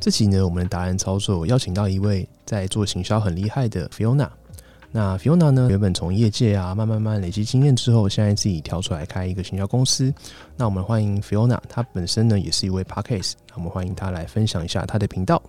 这期呢，我们的答案操作邀请到一位在做行销很厉害的 Fiona。那 Fiona 呢，原本从业界啊，慢慢慢累积经验之后，现在自己跳出来开一个行销公司。那我们欢迎 Fiona，她本身呢也是一位 Podcast，那我们欢迎她来分享一下她的频道。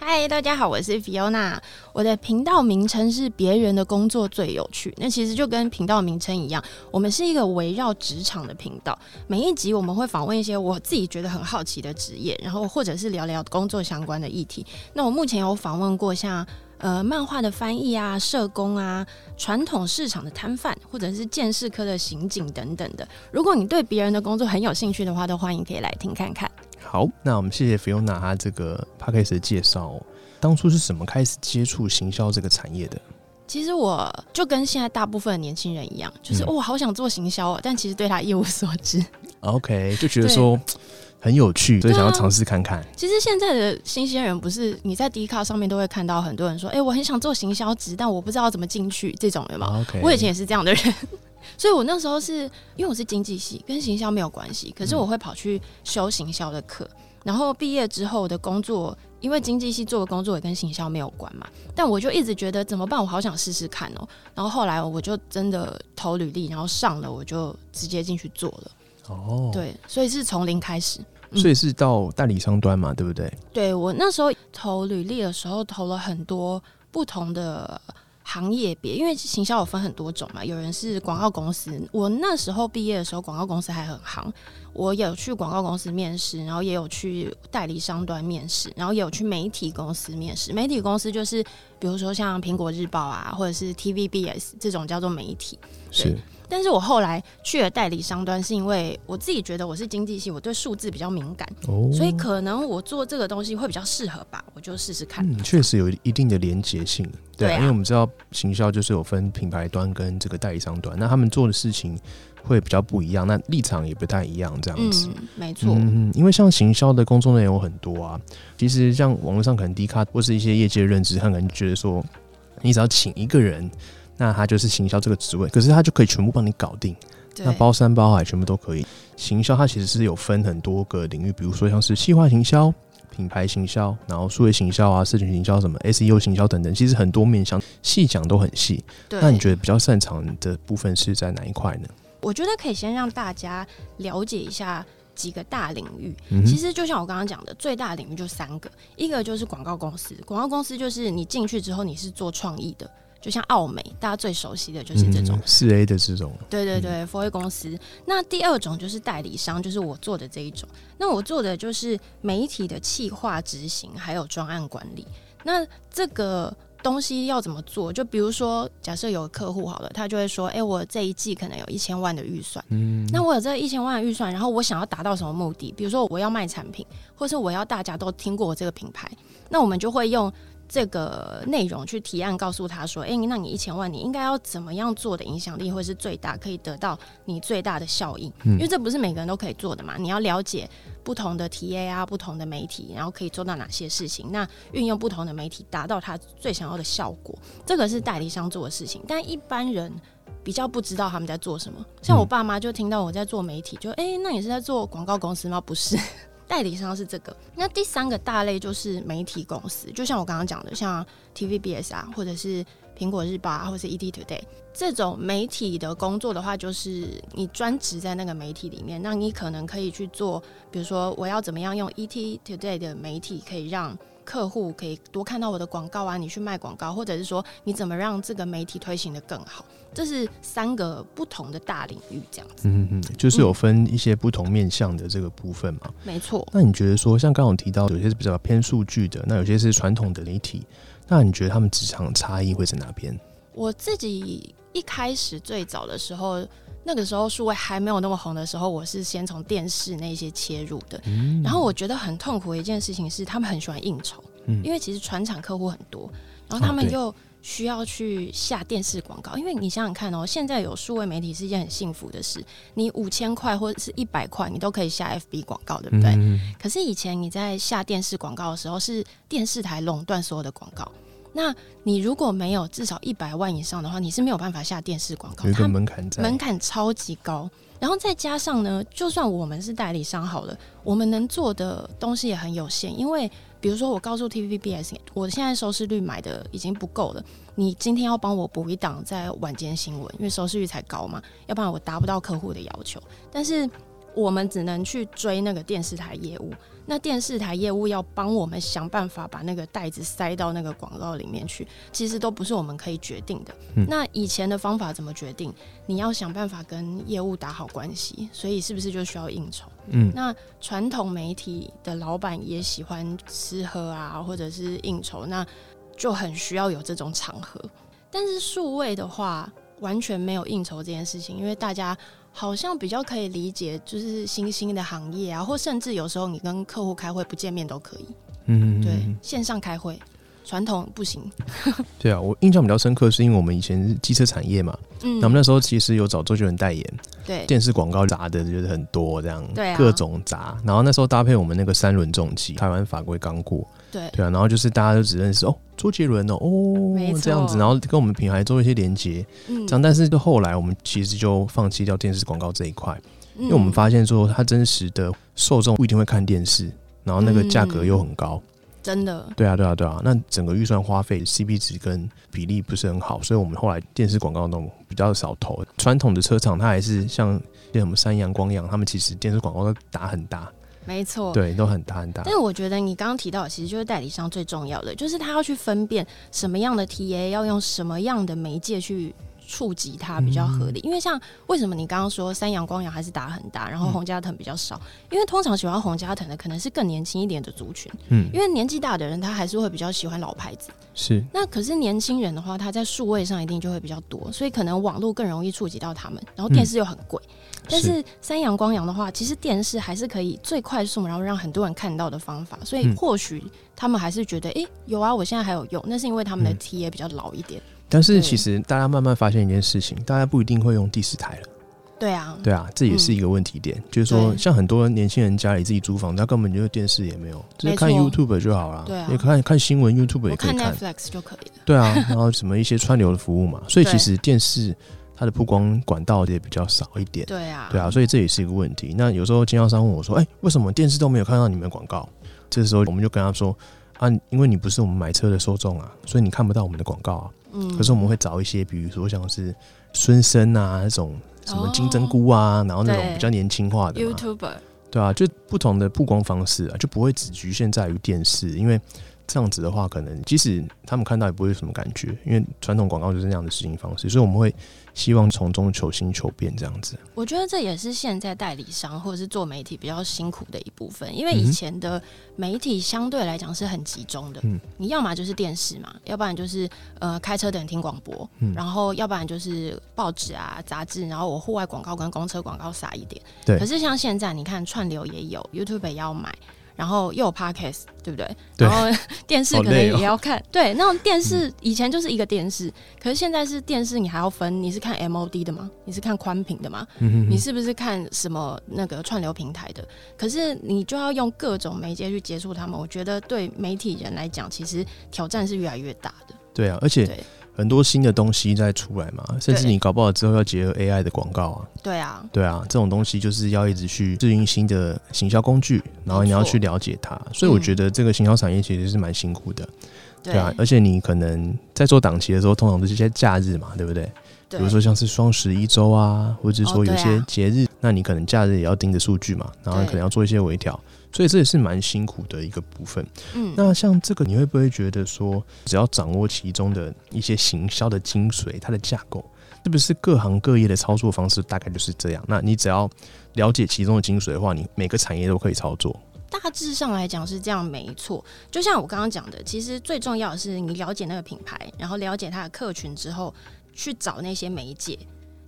嗨，大家好，我是 Fiona。我的频道名称是“别人的工作最有趣”。那其实就跟频道名称一样，我们是一个围绕职场的频道。每一集我们会访问一些我自己觉得很好奇的职业，然后或者是聊聊工作相关的议题。那我目前有访问过像呃漫画的翻译啊、社工啊、传统市场的摊贩，或者是建士科的刑警等等的。如果你对别人的工作很有兴趣的话，都欢迎可以来听看看。好，那我们谢谢 Fiona 她这个 Podcast 的介绍、哦。当初是怎么开始接触行销这个产业的？其实我就跟现在大部分的年轻人一样，就是、嗯哦，好想做行销哦，但其实对他一无所知。OK，就觉得说很有趣，所以想要尝试看看。其实现在的新鲜人不是你在 D 卡上面都会看到很多人说，哎、我很想做行销职，但我不知道怎么进去，这种有吗？OK，我以前也是这样的人，所以我那时候是因为我是经济系，跟行销没有关系，可是我会跑去修行销的课，然后毕业之后的工作，因为经济系做的工作也跟行销没有关嘛，但我就一直觉得怎么办，我好想试试看哦、然后后来我就真的投履历，然后上了，我就直接进去做了，哦，，对，所以是从零开始。嗯所以是到代理商端嘛，对不对？对我那时候投履历的时候，投了很多不同的行业别，因为行销有分很多种嘛，有人是广告公司。我那时候毕业的时候，广告公司还很行，我有去广告公司面试，然后也有去代理商端面试，然后也有去媒体公司面试。媒体公司就是比如说像苹果日报啊，或者是 TVBS 这种叫做媒体。是但是我后来去了代理商端，是因为我自己觉得我是经济系，我对数字比较敏感。哦，所以可能我做这个东西会比较适合吧，我就试试看。嗯，确实有一定的连结性，对啊，对啊因为我们知道行销就是有分品牌端跟这个代理商端，那他们做的事情会比较不一样，那立场也不太一样，这样子。嗯，没错，嗯，因为像行销的工作内容很多啊，其实像网络上可能低卡或是一些业界认知，他可能觉得说，你只要请一个人，那他就是行销这个职位，可是他就可以全部帮你搞定，那包山包海全部都可以。行销它其实是有分很多个领域，比如说像是细化行销、品牌行销，然后数位行销啊、社群行销什么 SEO 行销等等，其实很多面向，细讲都很细。那你觉得比较擅长的部分是在哪一块呢？我觉得可以先让大家了解一下几个大领域。嗯其实就像我刚刚讲的，最大的领域就三个，一个就是广告公司，广告公司就是你进去之后你是做创意的，就像奥美，大家最熟悉的就是这种。四 A 的这种，对对对 f o r 公司。那第二种就是代理商，就是我做的这一种。那我做的就是媒体的企划执行，还有专案管理。那这个东西要怎么做？就比如说，假设有客户好了，他就会说：“哎、我这一季可能有一千万的预算，嗯，那我有这一千万的预算，然后我想要达到什么目的？比如说我要卖产品，或是我要大家都听过我这个品牌，那我们就会用这个内容去提案，告诉他说：，诶，那你一千万，你应该要怎么样做的影响力会是最大，可以得到你最大的效应？嗯因为这不是每个人都可以做的嘛，你要了解不同的 TA 啊，不同的媒体，然后可以做到哪些事情，那运用不同的媒体达到他最想要的效果，这个是代理商做的事情，但一般人。比较不知道他们在做什么，像我爸妈就听到我在做媒体，就哎、诶那你是在做广告公司吗？不是，代理商是这个。那第三个大类就是媒体公司，就像我刚刚讲的，像 TVBS 啊，或者是苹果日报啊，或者是 ET Today 这种媒体的工作的话，就是你专职在那个媒体里面，那你可能可以去做，比如说我要怎么样用 ET Today 的媒体可以让客户可以多看到我的广告啊，你去卖广告，或者是说你怎么让这个媒体推行的更好，这是三个不同的大领域，这样子。嗯嗯，就是有分一些不同面向的这个部分嘛。没错，那你觉得说，像刚刚提到，有些是比较偏数据的，那有些是传统的媒体，那你觉得他们职场差异会在哪边？我自己一开始最早的时候，那个时候数位还没有那么红的时候，我是先从电视那些切入的。嗯然后我觉得很痛苦的一件事情是，他们很喜欢应酬，嗯因为其实船厂客户很多，然后他们又需要去下电视广告。因为你想想看哦，现在有数位媒体是一件很幸福的事，你五千块或者是一百块，你都可以下 FB 广告，对不对？嗯可是以前你在下电视广告的时候，是电视台垄断所有的广告。那你如果没有至少一百万以上的话，你是没有办法下电视广告。它门槛在，门槛超级高。然后再加上呢，就算我们是代理商好了，我们能做的东西也很有限。因为比如说，我告诉 TVBS，我现在收视率买的已经不够了，你今天要帮我补一档在晚间新闻，因为收视率才高嘛，要不然我达不到客户的要求。但是我们只能去追那个电视台业务，那电视台业务要帮我们想办法把那个袋子塞到那个广告里面去，其实都不是我们可以决定的。嗯那以前的方法怎么决定？你要想办法跟业务打好关系，所以是不是就需要应酬？嗯那传统媒体的老板也喜欢吃喝啊，或者是应酬，那就很需要有这种场合。但是数位的话，完全没有应酬这件事情，因为大家好像比较可以理解，就是新兴的行业啊，或甚至有时候你跟客户开会不见面都可以，嗯，对嗯，线上开会。传统不行，对啊，我印象比较深刻，是因为我们以前是机车产业嘛，嗯那我们那时候其实有找周杰伦代言，对电视广告砸的就是很多这样，对啊各种砸。然后那时候搭配我们那个三轮重机，台湾法规刚过，对对啊，然后就是大家都只认识哦，周杰伦哦，哦这样子，然后跟我们品牌做一些连接，嗯这样。但是后来我们其实就放弃掉电视广告这一块，因因为我们发现说它真实的受众不一定会看电视，然后那个价格又很高。真的对啊，对啊，对啊，那整个预算花费 CP 值跟比例不是很好，所以我们后来电视广告那种比较少投。传统的车厂它还是像像什么三阳、光阳，他们其实电视广告都打很大，没错，对，都很大很大但。是我觉得你刚刚提到的，其实就是代理商最重要的，就是他要去分辨什么样的 TA 要用什么样的媒介去触及它比较合理。因为像为什么你刚刚说三阳光阳还是打很大，然后嗯红加藤比较少？因为通常喜欢洪家藤的可能是更年轻一点的族群，嗯，因为年纪大的人他还是会比较喜欢老牌子。是，那可是年轻人的话，他在数位上一定就会比较多，所以可能网络更容易触及到他们，然后电视又很贵。但是三阳光阳的话，其实电视还是可以最快速，然后让很多人看到的方法，所以嗯或许他们还是觉得，诶，有啊，我现在还有用，那是因为他们的嗯 T 也比较老一点。但是其实大家慢慢发现一件事情，大家不一定会用第四台了。对啊，对啊，这也是一个问题点，就是说，像很多年轻人家里自己租房，他根本就电视也没有，就是看 YouTube 就好了。对啊也看看新闻，YouTube 也可以看。Netflix 就可以了。对啊，然后什么一些串流的服务嘛，所以其实电视它的曝光管道也比较少一点。对啊，对啊，所以这也是一个问题。那有时候经销商问我说：“哎、为什么电视都没有看到你们的广告？”这时候我们就跟他说：“啊，因为你不是我们买车的受众啊，所以你看不到我们的广告啊。嗯。可是我们会找一些，比如说像是孙生啊那种什么金针菇啊，然后那种比较年轻化的对啊，就不同的曝光方式啊，就不会只局限在于电视，因为这样子的话，可能即使他们看到也不会有什么感觉，因为传统广告就是那样的执行方式，所以我们会希望从中求新求变这样子。我觉得这也是现在代理商或者是做媒体比较辛苦的一部分，因为以前的媒体相对来讲是很集中的，嗯你要么就是电视嘛，要不然就是呃开车的人听广播，嗯然后要不然就是报纸啊杂志，然后我户外广告跟公车广告撒一点。对可是像现在你看串流也有，YouTube 也要买。然后又有 podcast，对不对？对然后 电视可能也要看，对，那种电视以前就是一个电视，可是现在是电视，你还要分，你是看 MOD 的吗？你是看宽屏的吗？嗯哼哼你是不是看什么那个串流平台的？可是你就要用各种媒介去接触他们，我觉得对媒体人来讲，其实挑战是越来越大的。对啊，而且对很多新的东西在出来嘛，甚至你搞不好之后要结合 AI 的广告啊，对啊，对啊，这种东西就是要一直去适应新的行销工具，然后你要去了解它。所以我嗯觉得这个行销产业其实是蛮辛苦的，对对啊，而且你可能在做档期的时候，通常都是一些假日嘛，对不对？比如说像是双十一周啊，或者是说有些哦啊节日，那你可能假日也要盯着数据嘛，然后可能要做一些微调，所以这也是蛮辛苦的一个部分。嗯，那像这个，你会不会觉得说，只要掌握其中的一些行销的精髓，它的架构，是不是各行各业的操作方式大概就是这样？那你只要了解其中的精髓的话，你每个产业都可以操作。大致上来讲是这样，没错。就像我刚刚讲的，其实最重要的是你了解那个品牌，然后了解它的客群之后，去找那些媒介。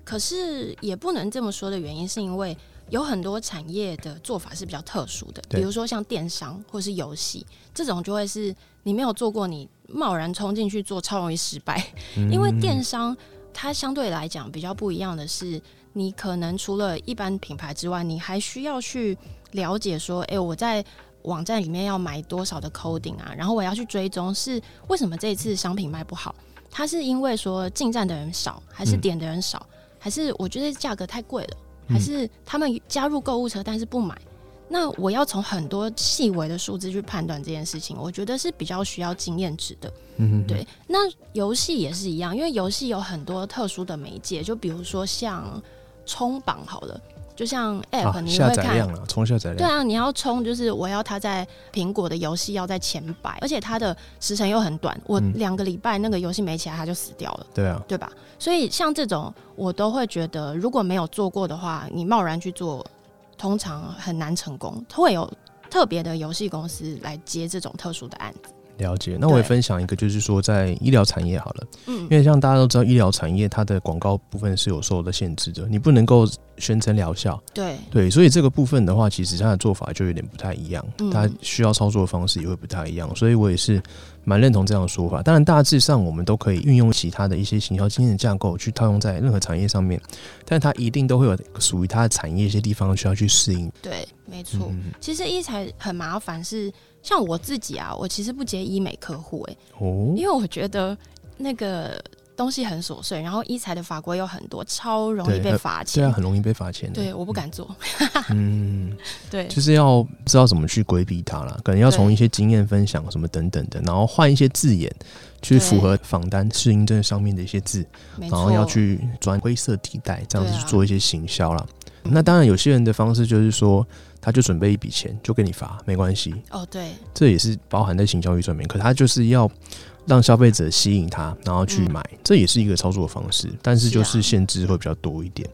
可是也不能这么说的原因，是因为有很多产业的做法是比较特殊的，比如说像电商或是游戏这种，就会是你没有做过，你贸然冲进去做，超容易失败。嗯。因为电商它相对来讲比较不一样的是，你可能除了一般品牌之外，你还需要去了解说，诶，我在网站里面要买多少的 coding 啊，然后我要去追踪是为什么这一次商品卖不好，它是因为说进站的人少，还是嗯。点的人少，还是我觉得价格太贵了，嗯还是他们加入购物车但是不买。那我要从很多细微的数字去判断这件事情，我觉得是比较需要经验值的。嗯，对，那游戏也是一样，因为游戏有很多特殊的媒介，就比如说像冲榜好了，就像 App，、你会看。载量了，冲下载量，对啊，你要冲，就是我要它在苹果的游戏要在前百，而且它的时程又很短，我嗯两个礼拜那个游戏没起来，它就死掉了，对啊，对吧？所以像这种，我都会觉得，如果没有做过的话，你贸然去做，通常很难成功，会有特别的游戏公司来接这种特殊的案子。了解。那我也分享一个，就是说在医疗产业好了。嗯因，为像大家都知道，医疗产业它的广告部分是有受的限制的，你不能够宣称疗效。对，对，所以这个部分的话，其实它的做法就有点不太一样，嗯它需要操作的方式也会不太一样。所以我也是蛮认同这样的说法。当然，大致上我们都可以运用其他的一些行销经验的架构去套用在任何产业上面，但它一定都会有属于它的产业一些地方需要去适应。对，没错。嗯，其实医材很麻烦是，像我自己啊，我其实不接医美客户哎、哦因，为我觉得那个东西很琐碎，然后一裁的法规有很多，超容易被罚钱。对啊，很容易被罚钱的。对，我不敢做。嗯，对，就是要知道怎么去规避它啦，可能要从一些经验分享什么等等的，然后换一些字眼去符合访单适应证上面的一些字，然后要去钻灰色地带，这样子去做一些行销啦。那当然，有些人的方式就是说，他就准备一笔钱就给你发，没关系，哦，对，这也是包含在行销预算里面。可他就是要让消费者吸引他，然后去嗯买，这也是一个操作方式，但是就是限制会比较多一点。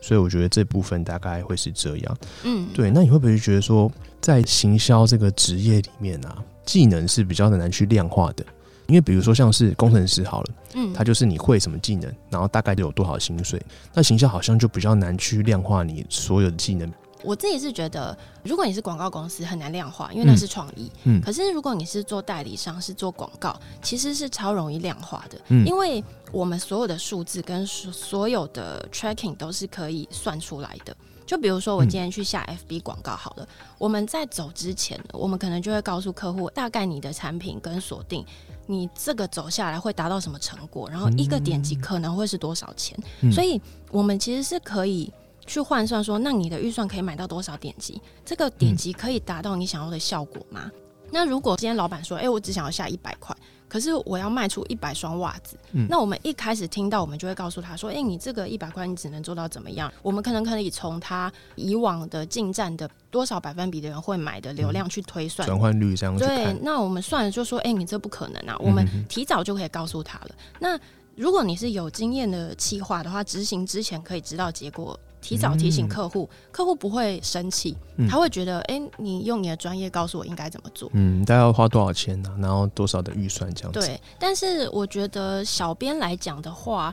所以我觉得这部分大概会是这样。嗯，对，那你会不会觉得说，在行销这个职业里面啊，技能是比较难去量化的？因为比如说像是工程师好了，嗯，他就是你会什么技能，然后大概就有多少薪水。那行销好像就比较难去量化你所有的技能。我自己是觉得，如果你是广告公司，很难量化，因为那嗯是创意。嗯可是如果你是做代理商，是做广告，其实是超容易量化的，嗯因为我们所有的数字跟所所有的 tracking 都是可以算出来的。就比如说，我嗯今天去下 FB 广告好了，我们在走之前，我们可能就会告诉客户，大概你的产品跟锁定，你这个走下来会达到什么成果，然后一个点击可能会是多少钱。嗯所以我们其实是可以去换算说，那你的预算可以买到多少点击？这个点击可以达到你想要的效果吗？那如果今天老板说，哎、我只想要下一百块，可是我要卖出一百双袜子，嗯那我们一开始听到，我们就会告诉他说，哎、你这个一百块你只能做到怎么样？我们可能可以从他以往的进站的多少百分比的人会买的流量去推算。转换率这样去对，，那我们算了就说，哎、你这不可能啊，我们提早就可以告诉他了。那如果你是有经验的企划的话，执行之前可以知道结果，提早提醒客户，客户不会生气，嗯他会觉得，哎、你用你的专业告诉我应该怎么做。嗯，大概要花多少钱呢、然后多少的预算这样子。对，但是我觉得小编来讲的话，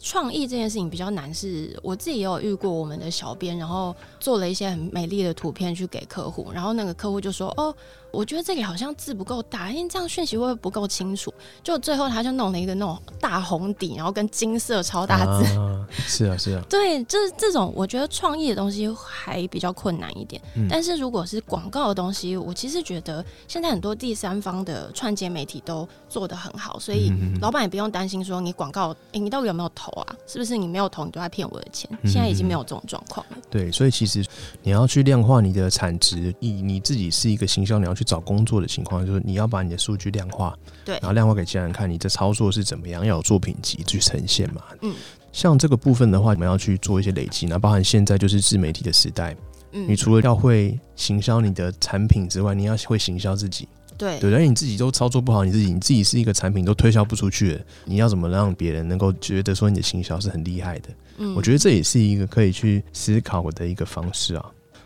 创意这件事情比较难是，我自己也有遇过我们的小编，然后做了一些很美丽的图片去给客户，然后那个客户就说：“哦，我觉得这里好像字不够大，因为这样讯息会不会不够清楚？”就最后他就弄了一个那种大红底，然后跟金色超大字。啊，是啊，是啊，对，就是这种我觉得创意的东西还比较困难一点。嗯但是如果是广告的东西，我其实觉得现在很多第三方的串接媒体都做得很好，所以嗯老板也不用担心说你广告，诶，你到底有没有投啊？是不是你没有投，你都在骗我的钱？嗯现在已经没有这种状况了。对，所以其实你要去量化你的产值，以你自己是一个行销，你要去找工作的情况，就是你要把你的数据量化，对然后量化给其他人看，你的操作是怎么样，要有作品集去呈现嘛。嗯，像这个部分的话，我们要去做一些累积，那包含现在就是自媒体的时代，嗯你除了要会行销你的产品之外，你要会行销自己。对对，而且你自己都操作不好，你自己你自己是一个产品都推销不出去的，你要怎么让别人能够觉得说你的行销是很厉害的？嗯我觉得这也是一个可以去思考的一个方式啊。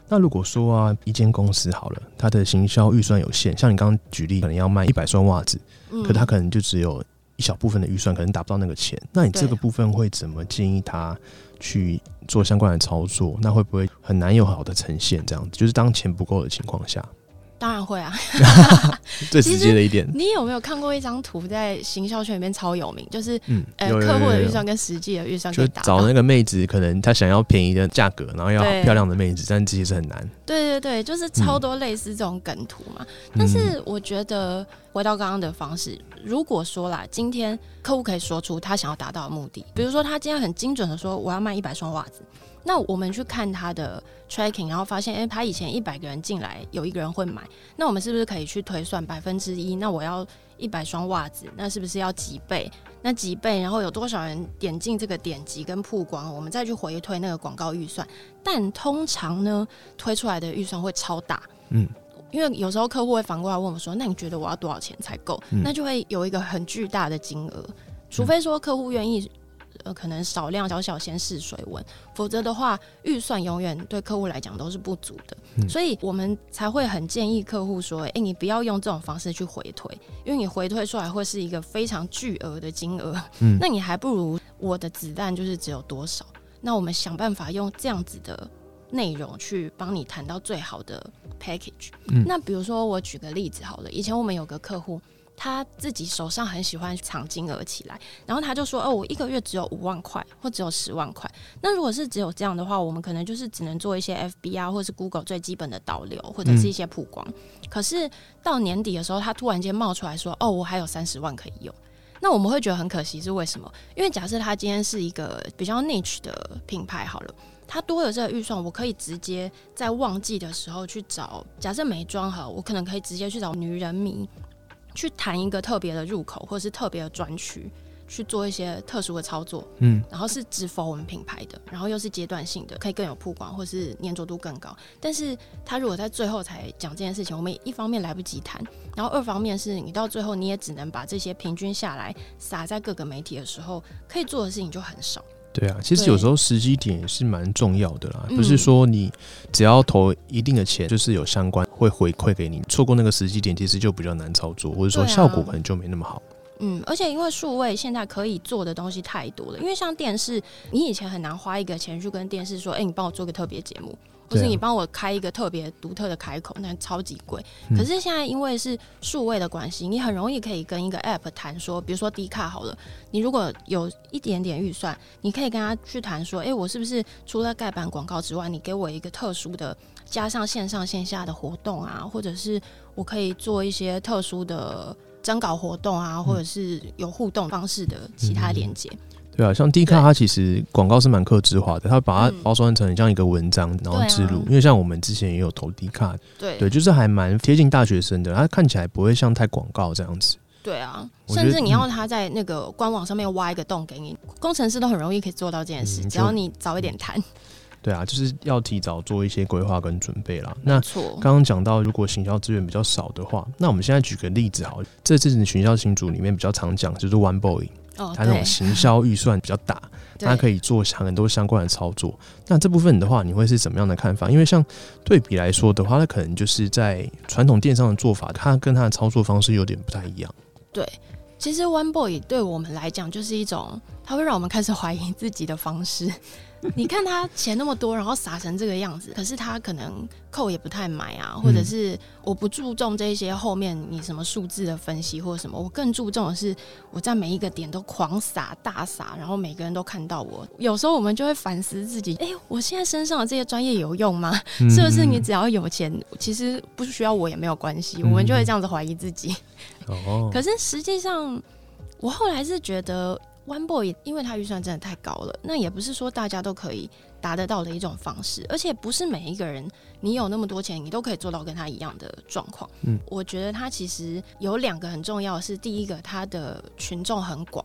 那如果说啊，一间公司好了，它的行销预算有限，像你刚刚举例，可能要卖一百双袜子，嗯可它可能就只有一小部分的预算可能达不到那个钱，那你这个部分会怎么建议他去做相关的操作？那会不会很难有好的呈现？这样子就是当钱不够的情况下。当然会啊，最直接的一点。你有没有看过一张图，在行销圈里面超有名？就是嗯，呃，客户的预算跟实际的预算就找那个妹子，可能她想要便宜的价格，然后要漂亮的妹子，但其实是很难。对对对，就是超多类似这种梗图嘛。但是我觉得回到刚刚的方式，如果说啦，今天客户可以说出他想要达到的目的，比如说他今天很精准的说，我要卖一百双袜子。那我们去看他的 tracking，然后发现，哎，他以前一百个人进来，有一个人会买，那我们是不是可以去推算百分之一？那我要一百双袜子，那是不是要几倍？那几倍，然后有多少人点进这个点击跟曝光，我们再去回推那个广告预算。但通常呢，推出来的预算会超大，嗯，因为有时候客户会反过来问我说，那你觉得我要多少钱才够？那就会有一个很巨大的金额，除非说客户愿意。呃，可能少量小小先试水温，否则的话，预算永远对客户来讲都是不足的，所以我们才会很建议客户说，哎，你不要用这种方式去回推，因为你回推出来会是一个非常巨额的金额，嗯，那你还不如我的子弹就是只有多少，那我们想办法用这样子的内容去帮你谈到最好的 package，嗯。那比如说我举个例子好了，以前我们有个客户。他自己手上很喜欢藏金额起来，然后他就说：“哦，我一个月只有五万块，或只有十万块。那如果是只有这样的话，我们可能就是只能做一些 FB 啊，或是 Google 最基本的导流，或者是一些曝光。可是到年底的时候，他突然间冒出来说：‘哦，我还有三十万可以用。’那我们会觉得很可惜，是为什么？因为假设他今天是一个比较 niche 的品牌，好了，他多了这个预算，我可以直接在旺季的时候去找。假设美妆好，我可能可以直接去找女人迷。”去谈一个特别的入口，或者是特别的专区，去做一些特殊的操作，嗯，然后是只否我们品牌的，然后又是阶段性的，可以更有曝光，或是粘着度更高。但是他如果在最后才讲这件事情，我们一方面来不及谈，然后二方面是你到最后你也只能把这些平均下来撒在各个媒体的时候，可以做的事情就很少。对啊，其实有时候时机点也是蛮重要的啦，不是说你只要投一定的钱，就是有相关会回馈给你，错过那个时机点，其实就比较难操作，或者说效果可能就没那么好。嗯，而且因为数位现在可以做的东西太多了，因为像电视，你以前很难花一个钱去跟电视说，哎，你帮我做个特别节目。不是你帮我开一个特别独特的开口，那超级贵。可是现在因为是数位的关系，你很容易可以跟一个 App 谈说，比如说低卡好了，你如果有一点点预算，你可以跟他去谈说，哎，我是不是除了盖板广告之外，你给我一个特殊的加上线上线下的活动啊，或者是我可以做一些特殊的征稿活动啊，或者是有互动方式的其他连接。对啊，像 D 卡，它其实广告是蛮克制化的，它把它包装成像一个文章，然后植入。因为像我们之前也有投 D 卡，对对，就是还蛮贴近大学生的，它看起来不会像太广告这样子。对啊，甚至你要他在那个官网上面挖一个洞给你，工程师都很容易可以做到这件事，只要你早一点谈。对啊，就是要提早做一些规划跟准备啦。那刚刚讲到，如果行销资源比较少的话，那我们现在举个例子好，这次的行销新组里面比较常讲就是 One Boy。他那种行销预算比较大，他可以做很多相关的操作。那这部分的话，你会是怎么样的看法？因为像对比来说的话，那可能就是在传统电商的做法，它跟它的操作方式有点不太一样。对，其实 One Boy 对我们来讲就是一种，它会让我们开始怀疑自己的方式。你看他钱那么多，然后撒成这个样子，可是他可能扣也不太买啊，或者是我不注重这些后面你什么数字的分析或者什么，我更注重的是我在每一个点都狂撒大撒，然后每个人都看到我。有时候我们就会反思自己，哎，我现在身上的这些专业有用吗？是不是你只要有钱，其实不需要我也没有关系？我们就会这样子怀疑自己。哦，可是实际上我后来是觉得。One Boy，因为他预算真的太高了，那也不是说大家都可以达得到的一种方式，而且不是每一个人你有那么多钱，你都可以做到跟他一样的状况。嗯，我觉得他其实有两个很重要的是，第一个他的群众很广，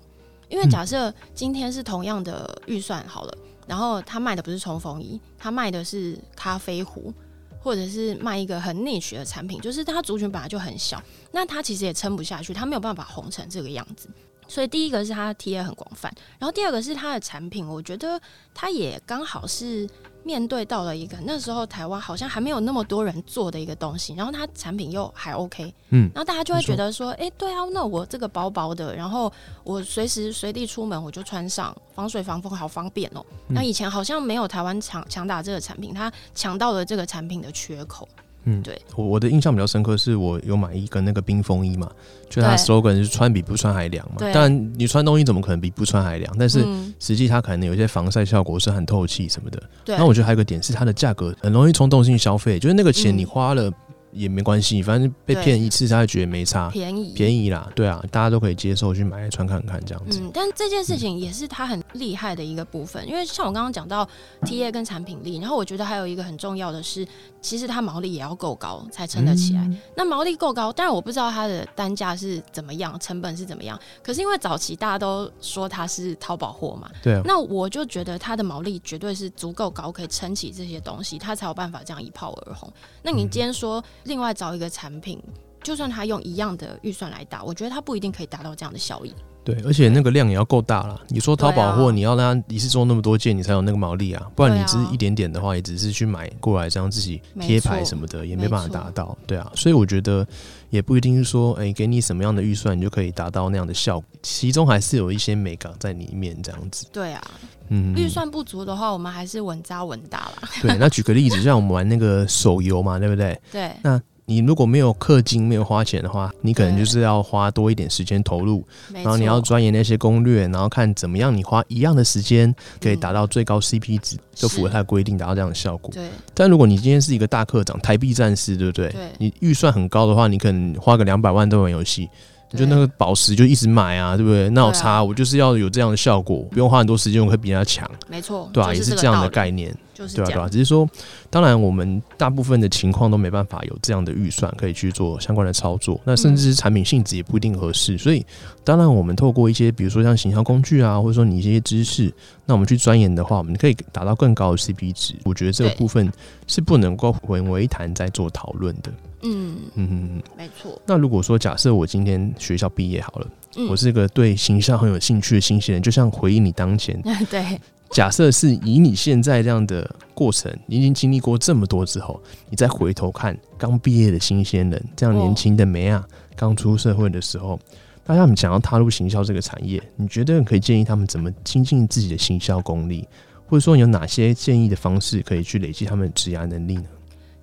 因为假设今天是同样的预算好了，然后他卖的不是冲锋衣，他卖的是咖啡壶，或者是卖一个很 niche 的产品，就是他族群本来就很小，那他其实也撑不下去，他没有办法红成这个样子。所以第一个是它的 TA 很广泛，然后第二个是它的产品，我觉得它也刚好是面对到了一个那时候台湾好像还没有那么多人做的一个东西，然后它产品又还 OK，嗯然后大家就会觉得说，哎、对啊，那我这个薄薄的，然后我随时随地出门我就穿上，防水防风好方便哦。那以前好像没有台湾强强打这个产品，它抢到了这个产品的缺口。嗯，对，我我的印象比较深刻，是我有买一个那个冰风衣嘛，就它 slogan 是穿比不穿还凉嘛。对当然，你穿东西怎么可能比不穿还凉？但是嗯，实际它可能有一些防晒效果，是很透气什么的。对。那我觉得还有一个点是它的价格很容易冲动性消费，就是那个钱嗯你花了也没关系，反正被骗一次他会觉得没差，便宜，便宜啦，对啊，大家都可以接受去买来穿看看这样子。嗯，但这件事情也是他很厉害的一个部分，因为像我刚刚讲到 TA 跟产品力，然后我觉得还有一个很重要的是，其实它毛利也要够高才撑得起来。嗯那毛利够高，当然我不知道它的单价是怎么样，成本是怎么样。可是因为早期大家都说它是淘宝货嘛，对啊，那我就觉得它的毛利绝对是足够高，可以撑起这些东西，它才有办法这样一炮而红。那你今天说另外找一个产品，就算他用一样的预算来打，我觉得他不一定可以达到这样的效益。对，而且那个量也要够大啦。你说淘宝货，你要让它一次做那么多件，你才有那个毛利啊，不然你只是一点点的话，也只是去买过来这样自己贴牌什么的，也没没办法达到。对啊，所以我觉得也不一定是说，哎、给你什么样的预算，你就可以达到那样的效果，其中还是有一些美感在里面这样子。对啊，嗯，预算不足的话，我们还是稳扎稳打啦。对。那举个例子，像我们玩那个手游嘛，对不对？对，那你如果没有氪金，没有花钱的话，你可能就是要花多一点时间投入，然后你要钻研那些攻略，然后看怎么样你花一样的时间可以嗯达到最高 CP 值，就符合它的规定，达到这样的效果。对但如果你今天是一个大课长，台币战士，对不对？对你预算很高的话，你可能花个两百万都玩游戏，你就那个宝石就一直买啊，对不对？那有对啊差，我就是要有这样的效果，不用花很多时间，我可以比人家强，没错，对啊，是也是这样的概念。就是对啊，对啊，只是说，当然我们大部分的情况都没办法有这样的预算可以去做相关的操作，那甚至是产品性质也不一定合适，所以当然我们透过一些比如说像行销工具啊，或者说你一些知识，那我们去钻研的话，我们可以达到更高的 CP 值。我觉得这个部分是不能够混为一谈在做讨论的。嗯，嗯嗯嗯。没错。那如果说假设我今天学校毕业好了，嗯我是一个对形象很有兴趣的新鲜人，就像回应你当前 对假设是以你现在这样的过程，你已经经历过这么多之后，你再回头看刚毕业的新鲜人，这样年轻的梅啊，刚出社会的时候，大家们想要踏入行销这个产业，你觉得可以建议他们怎么精进自己的行销功力，或者说你有哪些建议的方式可以去累积他们的职涯能力呢？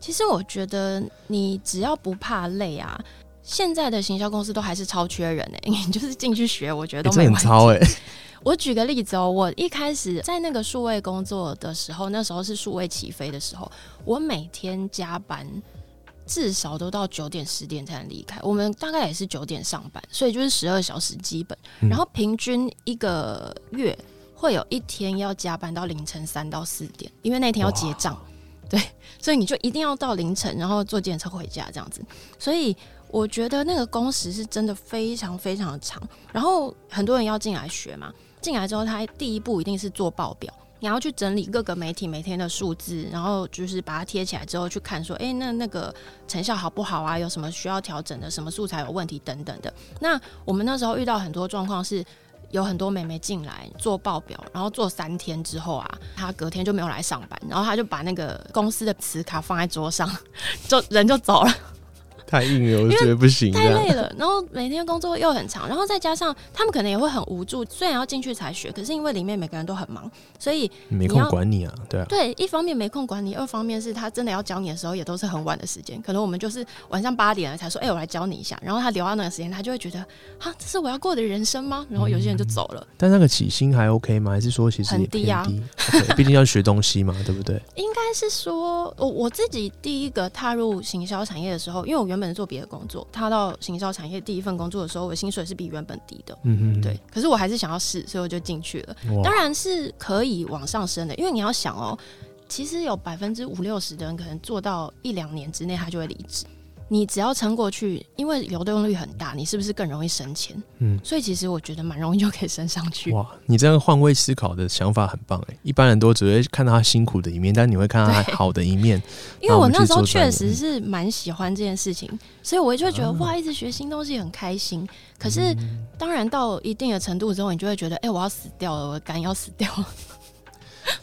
其实我觉得你只要不怕累啊，现在的行销公司都还是超缺人哎、你 就是进去学，我觉得都没问题。超哎、我举个例子哦，我一开始在那个数位工作的时候，那时候是数位起飞的时候，我每天加班至少都到九点十点才能离开。我们大概也是九点上班，所以就是十二小时基本。嗯然后平均一个月会有一天要加班到凌晨三到四点，因为那天要结账。对，所以你就一定要到凌晨，然后坐电车回家这样子。所以我觉得那个工时是真的非常非常的长。然后很多人要进来学嘛，进来之后，他第一步一定是做报表，你要去整理各个媒体每天的数字，然后就是把它贴起来之后去看说，诶，那那个成效好不好啊？有什么需要调整的？什么素材有问题等等的。那我们那时候遇到很多状况是。有很多美眉进来做报表，然后做三天之后啊，她隔天就没有来上班，然后她就把那个公司的磁卡放在桌上，就人就走了。太硬了，我觉得不行。太累了，然后每天工作又很长，然后再加上他们可能也会很无助。虽然要进去才学，可是因为里面每个人都很忙，所以没空管你啊，对啊，对一方面没空管你，二方面是他真的要教你的时候也都是很晚的时间。可能我们就是晚上八点了才说，哎、我来教你一下。然后他留到那个时间，他就会觉得，是我要过的人生吗？然后有些人就走了。但那个起薪还 OK 吗？还是说其实也很低啊毕竟要学东西嘛，对不对？应该是说，我我自己第一个踏入行销产业的时候，因为我原本是做别的工作，他到行销产业第一份工作的时候，我薪水是比原本低的。嗯嗯，对，可是我还是想要试，所以我就进去了。当然是可以往上升的，因为你要想哦，其实有百分之五六十的人可能做到一两年之内他就会离职。你只要撑过去，因为流动率很大，你是不是更容易升钱？嗯，所以其实我觉得蛮容易就可以升上去。哇，你这样换位思考的想法很棒哎！一般人都只会看到他辛苦的一面，但你会看到他好的一面。因为我那时候确实是蛮喜欢这件事情，所以我就会觉得、哇，一直学新东西很开心。可是当然到一定的程度之后，你就会觉得，哎、我要死掉了，我的肝要死掉了。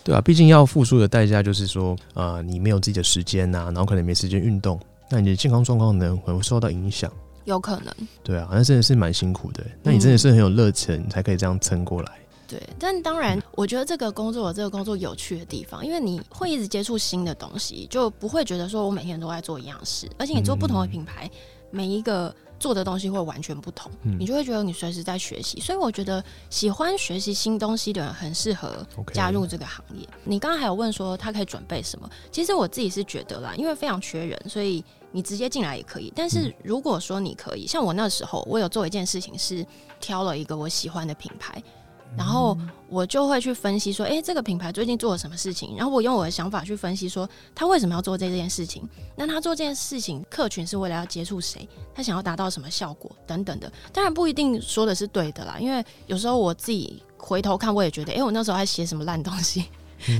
对啊，毕竟要付出的代价就是说，呃，你没有自己的时间呐、然后可能没时间运动，那你的健康状况呢可能会受到影响。有可能，对啊，那真的是蛮辛苦的。那你真的是很有热忱，你才可以这样撑过来。对。但当然，我觉得这个工作有这个工作有趣的地方，因为你会一直接触新的东西，就不会觉得说我每天都在做一样事，而且你做不同的品牌，每一个做的东西会完全不同，嗯你就会觉得你随时在学习。所以我觉得喜欢学习新东西的人很适合加入这个行业。你刚刚还有问说他可以准备什么？其实我自己是觉得啦，因为非常缺人，所以你直接进来也可以。但是如果说你可以，像我那时候，我有做一件事情是挑了一个我喜欢的品牌。然后我就会去分析说，诶，这个品牌最近做了什么事情？然后我用我的想法去分析说，他为什么要做这件事情？那他做这件事情，客群是为了要接触谁？他想要达到什么效果？等等的。当然不一定说的是对的啦，因为有时候我自己回头看，我也觉得，诶，我那时候还写什么烂东西。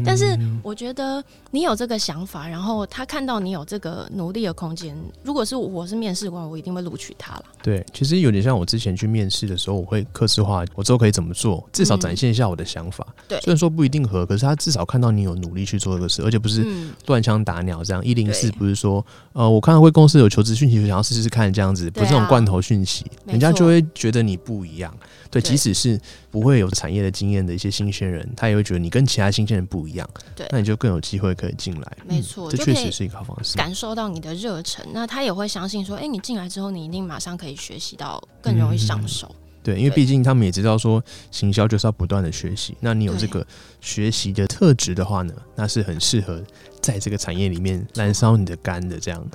但是我觉得你有这个想法，然后他看到你有这个努力的空间，如果是我是面试官，我一定会录取他了。对，其实有点像我之前去面试的时候，我会克制化我之后可以怎么做，至少展现一下我的想法。对虽然说不一定合，可是他至少看到你有努力去做这个事，而且不是嗯，乱枪打鸟这样。一零四不是说，呃，我看到贵公司有求职讯息，想要试试看这样子，不是这种罐头讯息，没人家就会觉得你不一样。对，即使是不会有产业的经验的一些新鲜人，他也会觉得你跟其他新鲜人不一样，对那你就更有机会可以进来。没错这确实是一个好方式。感受到你的热忱，那他也会相信说，诶，你进来之后，你一定马上可以学习到，更容易上手。对，因为毕竟他们也知道说，行销就是要不断的学习。那你有这个学习的特质的话呢，那是很适合在这个产业里面燃烧你的肝的。这样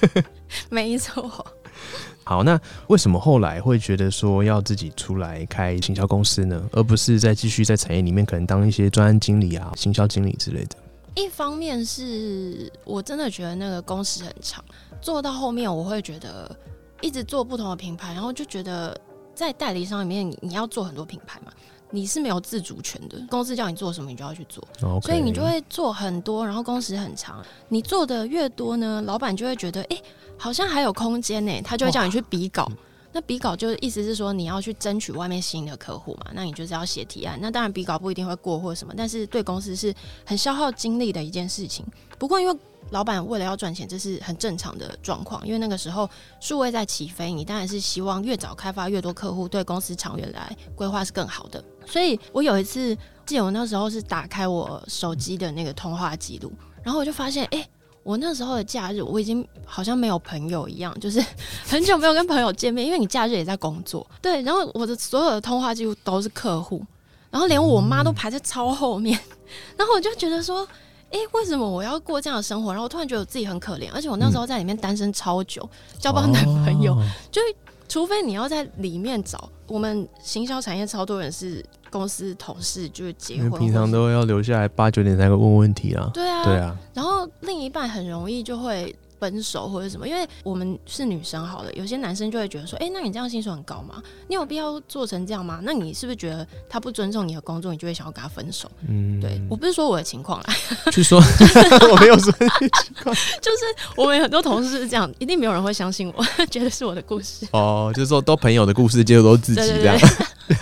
没错，好，那为什么后来会觉得说要自己出来开行销公司呢？而不是再继续在产业里面可能当一些专案经理啊、行销经理之类的？一方面是我真的觉得那个工时很长，做到后面我会觉得一直做不同的品牌，然后就觉得在代理商里面你你要做很多品牌嘛，你是没有自主权的，公司叫你做什么你就要去做。所以你就会做很多，然后工时很长。你做的越多呢，老板就会觉得，哎、好像还有空间呢，他就会叫你去比稿。那比稿就是意思是说你要去争取外面新的客户嘛，那你就是要写提案。那当然比稿不一定会过或什么，但是对公司是很消耗精力的一件事情。不过因为老板为了要赚钱，这是很正常的状况。因为那个时候数位在起飞，你当然是希望越早开发越多客户，对公司长远来规划是更好的。所以我有一次记得我那时候是打开我手机的那个通话记录，然后我就发现，哎、我那时候的假日我已经好像没有朋友一样，就是 很久没有跟朋友见面，因为你假日也在工作。对，然后我的所有的通话记录都是客户，然后连我妈都排在超后面，然后我就觉得说。诶，为什么我要过这样的生活？然后我突然觉得我自己很可怜，而且我那时候在里面单身超久，交不到男朋友，哦除非你要在里面找。我们行销产业超多人是公司同事，就是结婚，平常都要留下来八九点才会问问题啊。对啊，对啊，然后另一半很容易就会分手或者什么，因为我们是女生好了，有些男生就会觉得说，哎、那你这样薪水很高吗？你有必要做成这样吗？那你是不是觉得他不尊重你的工作，你就会想要跟他分手？嗯，对我不是说我的情况啦，去说 我没有说就是我们有很多同事是这样，一定没有人会相信我，觉得是我的故事。哦，就是说都朋友的故事，结果都自己这样。对，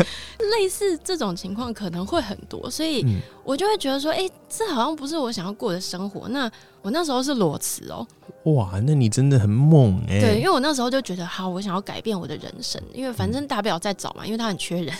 类似这种情况可能会很多，所以嗯我就会觉得说，哎、这好像不是我想要过的生活。那我那时候是裸辞哦、哇，那你真的很猛哎、对，因为我那时候就觉得，好，我想要改变我的人生，因为反正大不了再找嘛，因为他很缺人。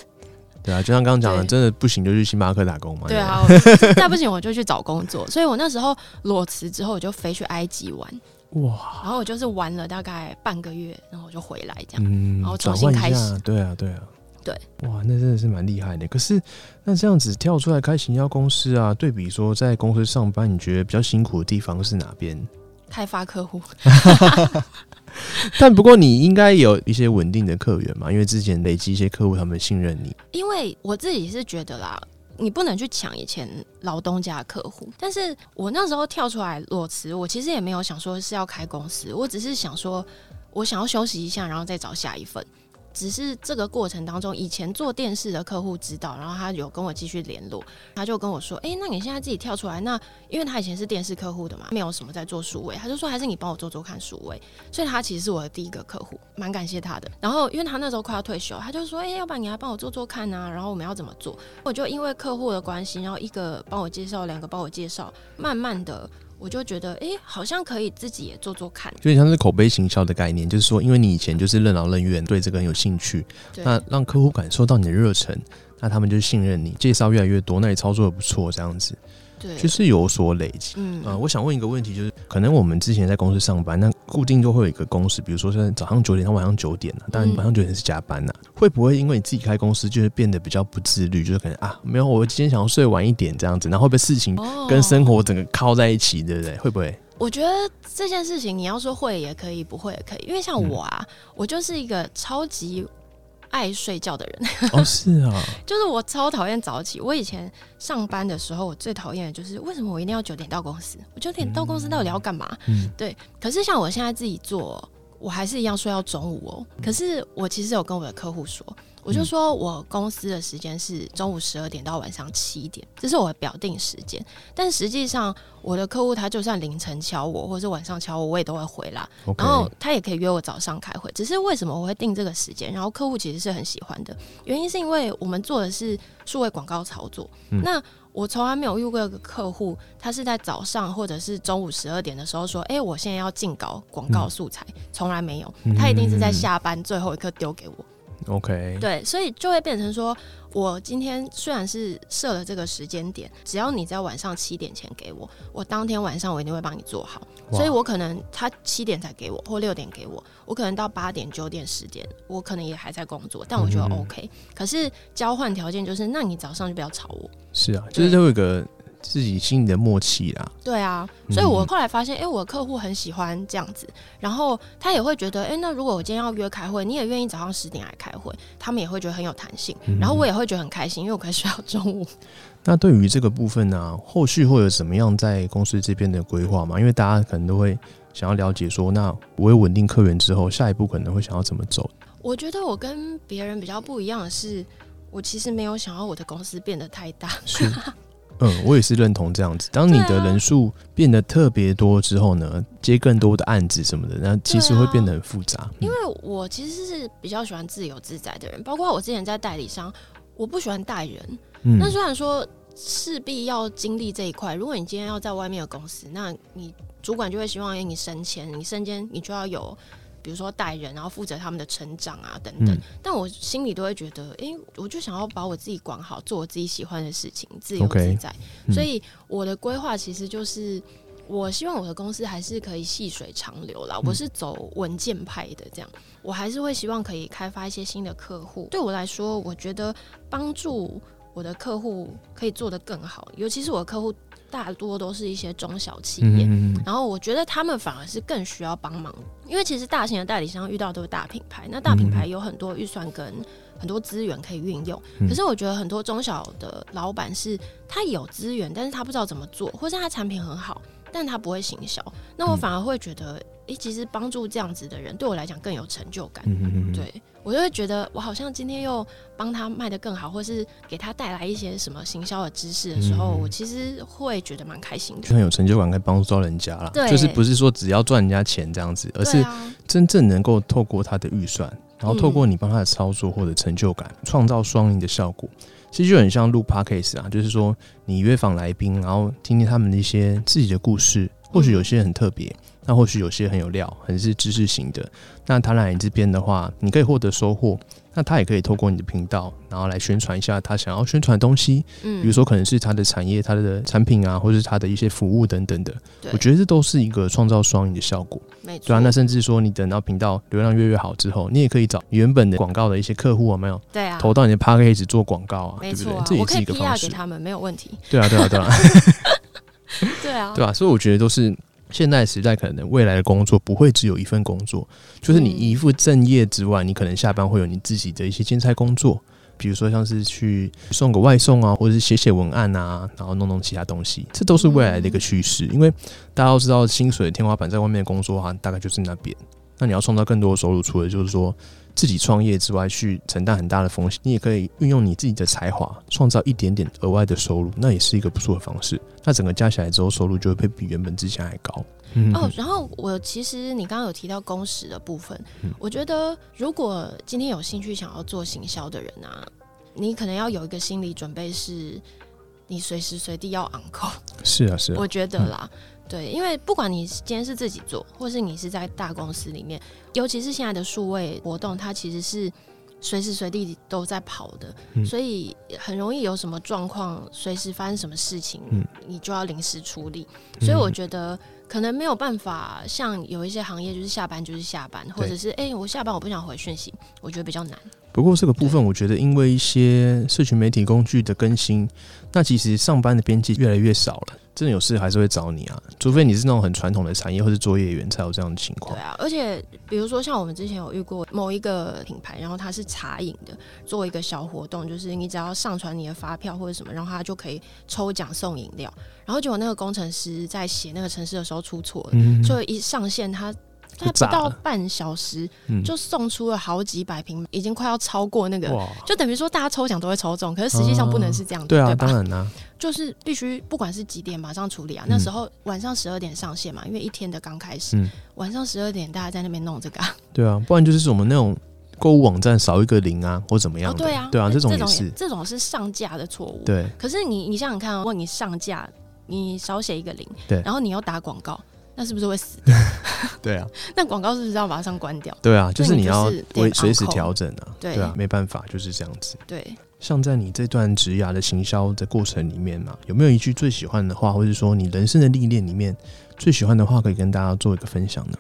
对啊，就像刚刚讲的，真的不行就去星巴克打工嘛。对啊，我再不行我就去找工作。所以我那时候裸辞之后，我就飞去埃及玩，哇，然后我就是玩了大概半个月，然后我就回来这样。嗯，然后重新开始，对啊，对啊，对，哇，那真的是蛮厉害的。可是那这样子跳出来开行销公司啊，对比说在公司上班，你觉得比较辛苦的地方是哪边？开发客户，但不过你应该有一些稳定的客源嘛，因为之前累积一些客户，他们信任你。因为我自己是觉得啦，你不能去抢以前老东家的客户。但是我那时候跳出来裸辞，我其实也没有想说是要开公司，我只是想说我想要休息一下，然后再找下一份。只是这个过程当中，以前做电视的客户知道，然后他有跟我继续联络，他就跟我说：“哎，那你现在自己跳出来，那因为他以前是电视客户的嘛，没有什么在做数位，他就说还是你帮我做做看数位。所以他其实是我的第一个客户，蛮感谢他的。然后因为他那时候快要退休，他就说：哎，要不然你来帮我做做看啊？然后我们要怎么做？我就因为客户的关系，然后一个帮我介绍，两个帮我介绍，慢慢的。”我就觉得，哎，好像可以自己也做做看，有点像是口碑行销的概念，就是说，因为你以前就是任劳任怨，对这个很有兴趣，那让客户感受到你的热忱，那他们就信任你，介绍越来越多，那你操作的不错，这样子。对，就是有所累积。嗯，呃，我想问一个问题，就是可能我们之前在公司上班，那固定就会有一个公司，比如说现在早上九点到晚上九点呢，当然晚上九点是加班呐，会不会因为你自己开公司，就是变得比较不自律，就是可能啊，没有，我今天想要睡晚一点这样子，然后会不会事情跟生活整个靠在一起，对不对？会不会？我觉得这件事情你要说会也可以，不会也可以，因为像我啊，我就是一个超级。爱睡觉的人哦，是啊，就是我超讨厌早起。我以前上班的时候，我最讨厌的就是为什么我一定要九点到公司？我九点到公司到底要干嘛？嗯，对。可是像我现在自己做，我还是一样睡到中午哦。可是我其实有跟我的客户说。我就说，我公司的时间是中午十二点到晚上七点，这是我的表定时间。但实际上，我的客户他就算凌晨敲我，或者是晚上敲我，我也都会回来。然后他也可以约我早上开会。只是为什么我会定这个时间？然后客户其实是很喜欢的，原因是因为我们做的是数位广告操作。那我从来没有遇过一个客户，他是在早上或者是中午十二点的时候说：“哎，我现在要进稿广告素材。”从来没有，他一定是在下班最后一刻丢给我。OK，对，所以就会变成说，我今天虽然是设了这个时间点，只要你在晚上七点前给我，我当天晚上我一定会帮你做好。所以我可能他七点才给我，或六点给我，我可能到八点、九点、十点，我可能也还在工作，但我觉得 OK。可是交换条件就是，那你早上就不要吵我。是啊，就是有一个。自己心里的默契啦，对啊，所以我后来发现，哎，我的客户很喜欢这样子，然后他也会觉得，哎，那如果我今天要约开会，你也愿意早上十点来开会，他们也会觉得很有弹性，然后我也会觉得很开心，因为我可以睡到中午。那对于这个部分呢，后续会有怎么样在公司这边的规划吗？因为大家可能都会想要了解说，那我有稳定客源之后，下一步可能会想要怎么走？我觉得我跟别人比较不一样的是，我其实没有想要我的公司变得太大。嗯，我也是认同这样子。当你的人数变得特别多之后呢，接更多的案子什么的，那其实会变得很复杂。因为我其实是比较喜欢自由自在的人，包括我之前在代理商，我不喜欢带人。那虽然说势必要经历这一块，如果你今天要在外面的公司，那你主管就会希望你升迁，你升迁你就要有。比如说带人，然后负责他们的成长啊等等，但我心里都会觉得，哎，我就想要把我自己管好，做我自己喜欢的事情，自由自在。所以我的规划其实就是，我希望我的公司还是可以细水长流啦。我是走稳健派的，这样我还是会希望可以开发一些新的客户。对我来说，我觉得帮助我的客户可以做得更好，尤其是我的客户。大多都是一些中小企业，然后我觉得他们反而是更需要帮忙，因为其实大型的代理商遇到都是大品牌，那大品牌有很多预算跟很多资源可以运用，可是我觉得很多中小的老板是他有资源，但是他不知道怎么做，或是他产品很好，但他不会行销，那我反而会觉得。诶，其实帮助这样子的人，对我来讲更有成就感。嗯对我就会觉得，我好像今天又帮他卖的更好，或是给他带来一些什么行销的知识的时候，我其实会觉得蛮开心的，很有成就感，可以帮助到人家了。对，就是不是说只要赚人家钱这样子，而是真正能够透过他的预算，然后透过你帮他的操作或者成就感，创造双赢的效果。其实就很像录 podcast 啊，就是说你约访来宾，然后听听他们的一些自己的故事，或许有些很特别。那或许有些很有料，很是知识型的。那他来你这边的话，你可以获得收获。那他也可以透过你的频道，然后来宣传一下他想要宣传的东西。嗯，比如说可能是他的产业、他的产品啊，或者是他的一些服务等等的。我觉得这都是一个创造双赢的效果。没错。对啊，那甚至说你等到频道流量越越好之后，你也可以找原本的广告的一些客户，有没有？对啊。投到你的 p a c k a g e 做广告啊，对不对？这也是一个方式。给他们没有问题。对啊，对啊，对啊。对啊。对啊，所以我觉得都是。现代时代可能未来的工作不会只有一份工作，就是你一副正业之外，你可能下班会有你自己的一些兼差工作。比如说像是去送个外送啊，或者是写写文案啊，然后弄弄其他东西，这都是未来的一个趋势。因为大家都知道，薪水天花板在外面工作啊，大概就是那边。那你要创造更多的收入，除了就是说自己创业之外，去承担很大的风险，你也可以运用你自己的才华，创造一点点额外的收入，那也是一个不错的方式。那整个加起来之后，收入就会比原本之前还高。哦，然后我其实你刚刚有提到工时的部分，我觉得如果今天有兴趣想要做行销的人啊，你可能要有一个心理准备，是你随时随地要 on call。是啊，是啊，我觉得啦。对，因为不管你今天是自己做，或是你是在大公司里面，尤其是现在的数位活动，它其实是随时随地都在跑的，所以很容易有什么状况，随时发生什么事情，你就要临时处理。所以我觉得可能没有办法像有一些行业，就是下班就是下班，或者是哎，我下班我不想回讯息，我觉得比较难。不过这个部分，我觉得因为一些社群媒体工具的更新，那其实上班的编辑越来越少了。真的有事还是会找你啊，除非你是那种很传统的产业或是作业员才有这样的情况。对啊，而且比如说像我们之前有遇过某一个品牌，然后它是茶饮的，做一个小活动，就是你只要上传你的发票或者什么，然后他就可以抽奖送饮料。然后结果那个工程师在写那个城市的时候出错了，所以一上线他。他不到半小时就送出了好几百瓶，已经快要超过那个，就等于说大家抽奖都会抽中，可是实际上不能是这样的，对啊，当然啦，就是必须不管是几点马上处理啊。那时候晚上十二点上线嘛，因为一天的刚开始，晚上十二点大家在那边弄这个，对啊，不然就是我们那种购物网站少一个零啊，或怎么样，对啊，对啊，这种也是，这种是上架的错误，对。可是你你想想看，如果你上架，你少写一个零，对，然后你又打广告。那是不是会死？对啊，那广告是不是要马上关掉？对啊，就是你要随随时调整啊。对啊，没办法，就是这样子。对，像在你这段职涯的行销的过程里面嘛，有没有一句最喜欢的话，或者说你人生的历练里面最喜欢的话，可以跟大家做一个分享呢？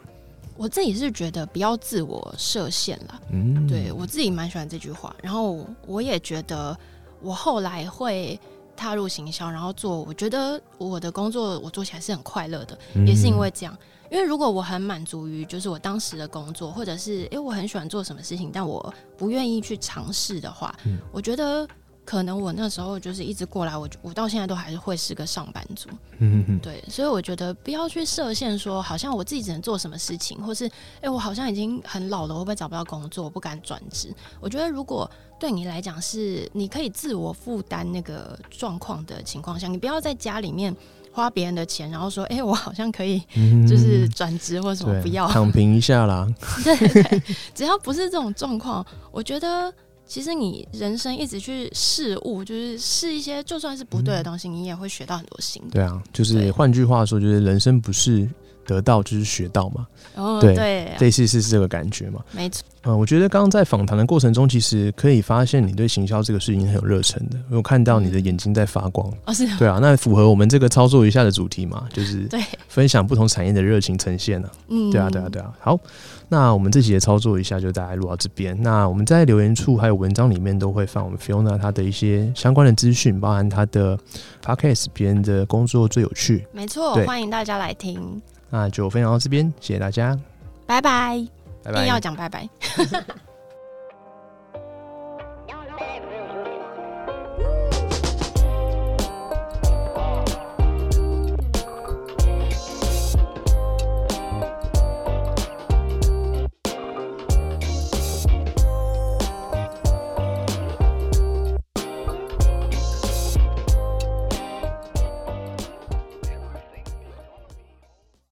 我自己是觉得不要自我设限了。嗯，对我自己蛮喜欢这句话，然后我也觉得我后来会。踏入行销，然后做，我觉得我的工作我做起来是很快乐的，也是因为这样。因为如果我很满足于就是我当时的工作，或者是因为我很喜欢做什么事情，但我不愿意去尝试的话，我觉得。可能我那时候就是一直过来，我我到现在都还是会是个上班族，嗯嗯对，所以我觉得不要去设限，说好像我自己只能做什么事情，或是哎，我好像已经很老了，会不会找不到工作，我不敢转职。我觉得如果对你来讲是你可以自我负担那个状况的情况下，你不要在家里面花别人的钱，然后说哎，我好像可以就是转职或什么，不要躺平一下啦。对对，只要不是这种状况，我觉得。其实你人生一直去试物，就是试一些就算是不对的东西，你也会学到很多新的。对啊，就是换句话说，就是人生不是得到就是学到嘛。哦，对，类似是这个感觉嘛。没错。嗯，我觉得刚刚在访谈的过程中，其实可以发现你对行销这个事情很有热忱的。我看到你的眼睛在发光。哦，是。对啊，那符合我们这个操作一下的主题嘛？就是 对分享不同产业的热情呈现啊。嗯，对啊，对啊，对啊。好。那我们这集的操作一下，就大概录到这边。那我们在留言处还有文章里面都会放我们 Fiona 她的一些相关的资讯，包含她的 Podcast 别人的工作最有趣。没错，欢迎大家来听。那就分享到这边，谢谢大家，拜拜。一定，要讲拜拜。